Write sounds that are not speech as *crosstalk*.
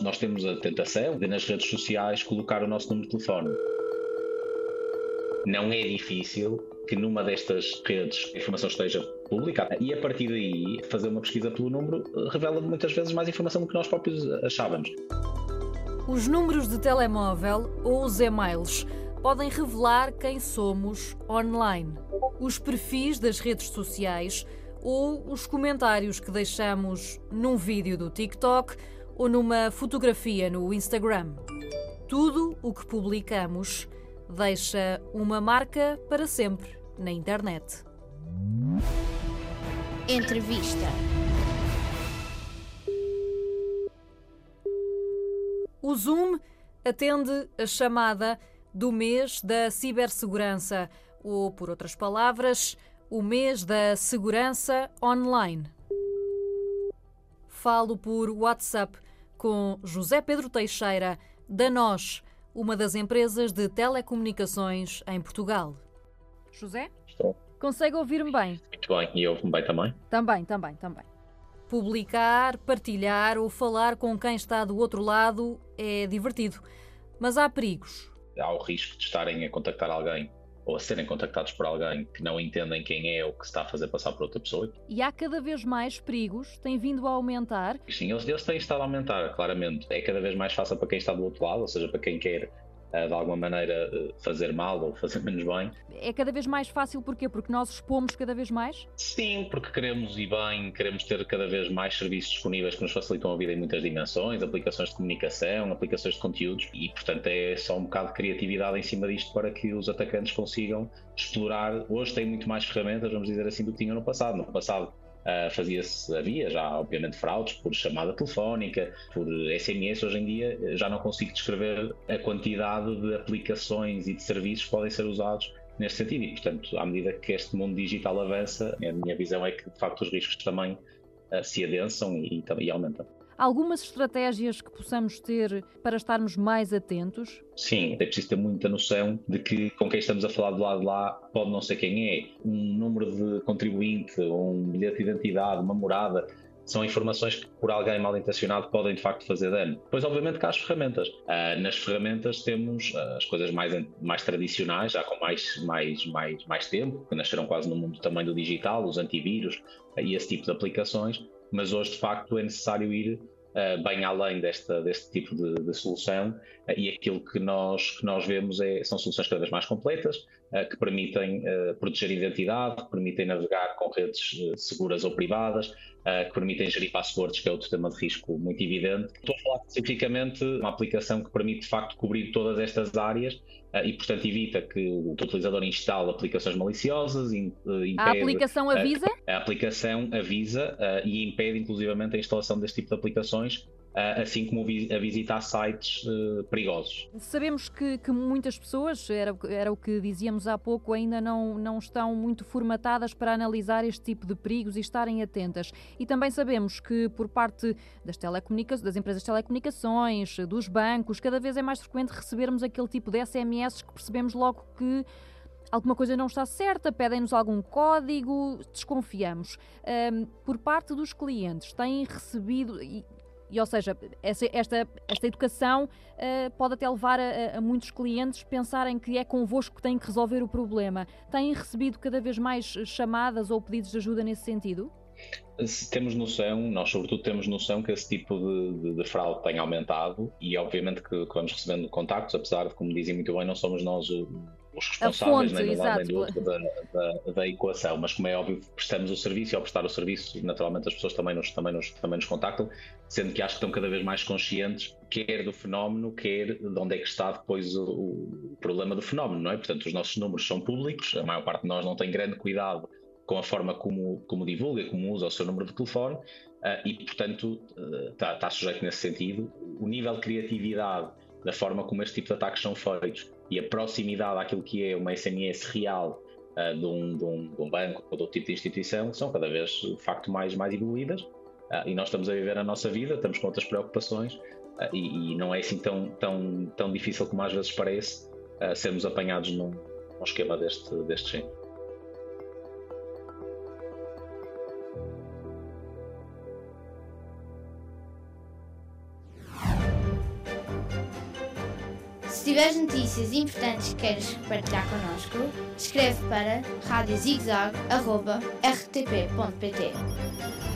Nós temos a tentação de nas redes sociais colocar o nosso número de telefone. Não é difícil que numa destas redes a informação esteja pública e a partir daí fazer uma pesquisa pelo número revela muitas vezes mais informação do que nós próprios achávamos. Os números de telemóvel ou os e-mails podem revelar quem somos online. Os perfis das redes sociais ou os comentários que deixamos num vídeo do TikTok ou numa fotografia no Instagram. Tudo o que publicamos deixa uma marca para sempre na internet. Entrevista. O Zoom atende a chamada do mês da cibersegurança, ou, por outras palavras, o mês da segurança online. Falo por WhatsApp com José Pedro Teixeira, da NOS, uma das empresas de telecomunicações em Portugal. José? Estou. Consegue ouvir-me bem? Muito bem. E ouve-me bem também? Também, também, também. Publicar, partilhar ou falar com quem está do outro lado é divertido, mas há perigos. Há o risco de estarem a contactar alguém ou a serem contactados por alguém que não entendem quem é ou que se está a fazer passar por outra pessoa. E há cada vez mais perigos, tem vindo a aumentar. Sim, eles, eles têm estado a aumentar, claramente. É cada vez mais fácil para quem está do outro lado, ou seja, para quem quer de alguma maneira fazer mal ou fazer *laughs* menos bem. É cada vez mais fácil porquê? Porque nós expomos cada vez mais? Sim, porque queremos e bem, queremos ter cada vez mais serviços disponíveis que nos facilitam a vida em muitas dimensões, aplicações de comunicação, aplicações de conteúdos e, portanto, é só um bocado de criatividade em cima disto para que os atacantes consigam explorar. Hoje tem muito mais ferramentas, vamos dizer assim, do que tinham no passado. No passado Uh, fazia-se, havia já obviamente fraudes por chamada telefónica, por SMS. Hoje em dia já não consigo descrever a quantidade de aplicações e de serviços que podem ser usados neste sentido. E, portanto, à medida que este mundo digital avança, a minha visão é que de facto os riscos também uh, se adensam e, e, e aumentam. Algumas estratégias que possamos ter para estarmos mais atentos? Sim, é preciso ter muita noção de que com quem estamos a falar do lado de lá pode não ser quem é. Um número de contribuinte, um bilhete de identidade, uma morada, são informações que por alguém mal intencionado podem de facto fazer dano. Depois, obviamente, cá as ferramentas. Uh, nas ferramentas temos uh, as coisas mais, mais tradicionais, já com mais, mais, mais, mais tempo, que nasceram quase no mundo também do digital, os antivírus uh, e esse tipo de aplicações mas hoje de facto é necessário ir bem além desta, deste tipo de, de solução uh, e aquilo que nós, que nós vemos é, são soluções cada vez mais completas, uh, que permitem proteger a identidade, que permitem navegar com redes seguras ou privadas, que permitem gerir passwords, que é outro tema de risco muito evidente. Estou a falar especificamente de uma aplicação que permite de facto cobrir todas estas áreas e, portanto, evita que o utilizador instale aplicações maliciosas. Impede, a aplicação avisa? A, a aplicação avisa e impede, inclusivamente, a instalação deste tipo de aplicações assim como a visitar sites uh, perigosos. Sabemos que, que, muitas pessoas, era, era o que dizíamos há pouco, ainda não, não estão muito formatadas para analisar este tipo de perigos e estarem atentas. E também sabemos que por parte das, telecomunica das empresas de telecomunicações, dos bancos, cada vez é mais frequente recebermos aquele tipo de SMS que percebemos logo que alguma coisa não está certa, pedem-nos algum código, desconfiamos. Um, por parte dos clientes, têm recebido, ou seja, essa, esta, esta educação uh, pode até levar a, a, muitos clientes pensarem que é convosco que têm que resolver o problema. Têm recebido cada vez mais chamadas ou pedidos de ajuda nesse sentido? Temos noção, nós sobretudo temos noção que esse tipo de, de, de fraude tem aumentado e obviamente que, que, vamos recebendo contactos, apesar de, como dizem muito bem, não somos nós o, os responsáveis fonte, nem do lado nem do outro da, da, da, equação, mas como é óbvio, prestamos o serviço e ao prestar o serviço, naturalmente as pessoas também nos, também nos, também nos contactam, sendo que acho que estão cada vez mais conscientes, quer do fenómeno, quer de onde é que está depois o, o problema do fenómeno, não é? Portanto, os nossos números são públicos, a maior parte de nós não tem grande cuidado com a forma como, como divulga, como usa o seu número de telefone, uh, e portanto está, uh, tá sujeito nesse sentido. O nível de criatividade da forma como este tipo de ataques são feitos e a proximidade àquilo que é uma SMS real uh, de, um, de, um, de, um, banco ou de outro tipo de instituição são cada vez de facto mais, mais evoluídas uh, e nós estamos a viver a nossa vida, estamos com outras preocupações uh, e, e, não é assim tão, tão, tão difícil como às vezes parece sermos apanhados num, num esquema deste, deste género. Se tiveres notícias importantes que queres partilhar connosco, escreve para radiozigzag.rtp.pt